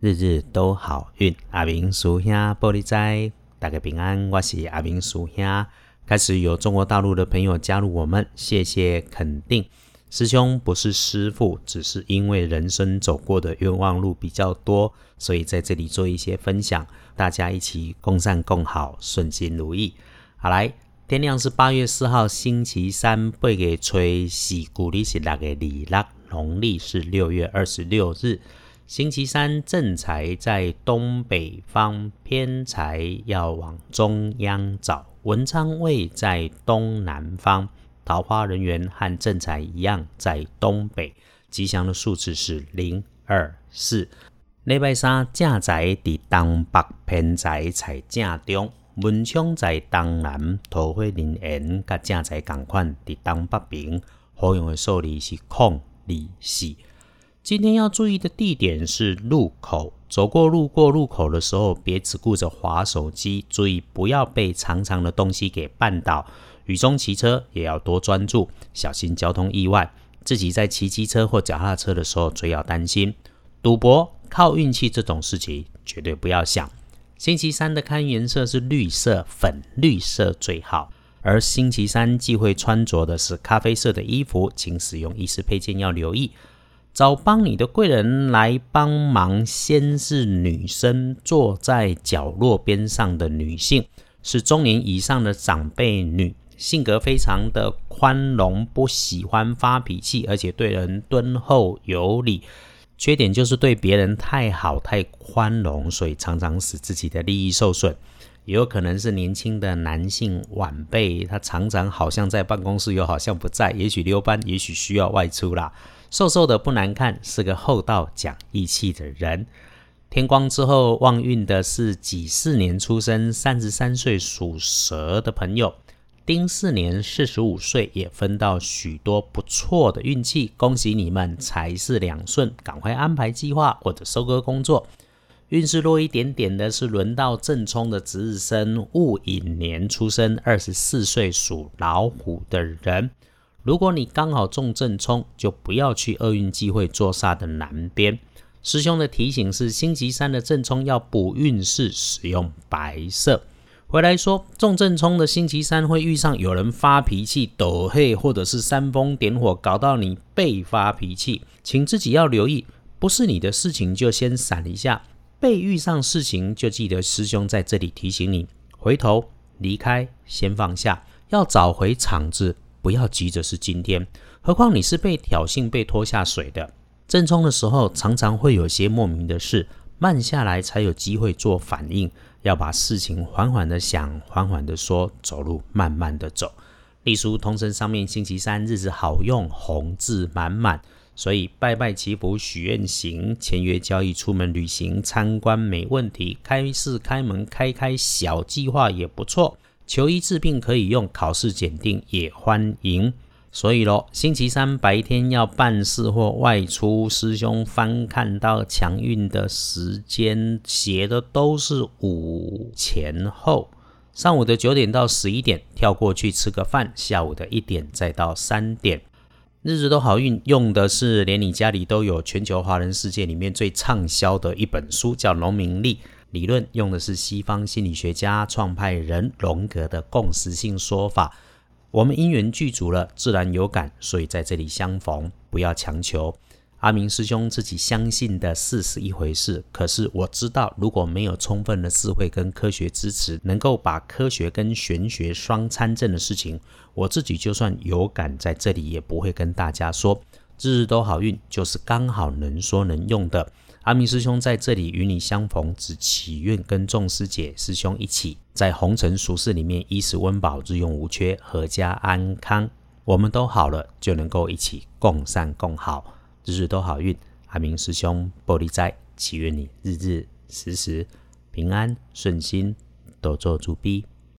日日都好运。阿明叔兄玻璃斋，大家平安。我是阿明叔兄。开始有中国大陆的朋友加入我们，谢谢肯定。师兄不是师傅，只是因为人生走过的冤枉路比较多，所以在这里做一些分享，大家一起共善共好，顺心如意。好来，天亮是八月四号星期三，八月吹喜，古历是六月二六，农历是六月二十六日，星期三正财在东北方，偏财要往中央找，文昌位在东南方。桃花人缘和正财一样，在东北。吉祥的数字是零二四。礼拜三正财伫东北，偏财在正中。文昌在东南，桃花人缘甲正财共款伫东北边。好用的数字是空二四。今天要注意的地点是路口。走过路过路口的时候，别只顾着划手机，注意不要被长长的东西给绊倒。雨中骑车也要多专注，小心交通意外。自己在骑机车或脚踏车的时候，最要担心赌博、靠运气这种事情，绝对不要想。星期三的看颜色是绿色、粉绿色最好，而星期三忌讳穿着的是咖啡色的衣服，请使用衣饰配件要留意。找帮你的贵人来帮忙，先是女生坐在角落边上的女性，是中年以上的长辈女。性格非常的宽容，不喜欢发脾气，而且对人敦厚有礼。缺点就是对别人太好太宽容，所以常常使自己的利益受损。也有可能是年轻的男性晚辈，他常常好像在办公室，又好像不在，也许溜班，也许需要外出啦。瘦瘦的不难看，是个厚道讲义气的人。天光之后旺运的是己巳年出生，三十三岁属蛇的朋友。丁巳年四十五岁，也分到许多不错的运气，恭喜你们财势两顺，赶快安排计划或者收割工作。运势弱一点点的是轮到正冲的值日生戊寅年出生，二十四岁属老虎的人。如果你刚好中正冲，就不要去厄运机会坐煞的南边。师兄的提醒是，星期三的正冲要补运势，使用白色。回来说，重正冲的星期三会遇上有人发脾气、抖黑，或者是煽风点火，搞到你被发脾气，请自己要留意，不是你的事情就先闪一下，被遇上事情就记得师兄在这里提醒你，回头离开，先放下，要找回场子，不要急着是今天，何况你是被挑衅、被拖下水的。正冲的时候，常常会有些莫名的事，慢下来才有机会做反应。要把事情缓缓的想，缓缓的说，走路慢慢的走。隶书通身上面星期三日子好用，红字满满，所以拜拜祈福许愿行，签约交易出门旅行参观没问题，开市开门开开小计划也不错，求医治病可以用，考试检定也欢迎。所以咯，星期三白天要办事或外出，师兄翻看到强运的时间写的都是午前后，上午的九点到十一点跳过去吃个饭，下午的一点再到三点，日子都好运，用的是连你家里都有全球华人世界里面最畅销的一本书，叫《农民力。理论》，用的是西方心理学家创派人荣格的共识性说法。我们因缘具足了，自然有感，所以在这里相逢，不要强求。阿明师兄自己相信的事是一回事，可是我知道，如果没有充分的智慧跟科学支持，能够把科学跟玄学双参证的事情，我自己就算有感在这里，也不会跟大家说。日日都好运，就是刚好能说能用的。阿明师兄在这里与你相逢，只祈愿跟众师姐师兄一起，在红尘俗世里面衣食温饱，日用无缺，阖家安康。我们都好了，就能够一起共善共好，日日都好运。阿明师兄玻璃斋，祈愿你日日时时平安顺心，多做主逼。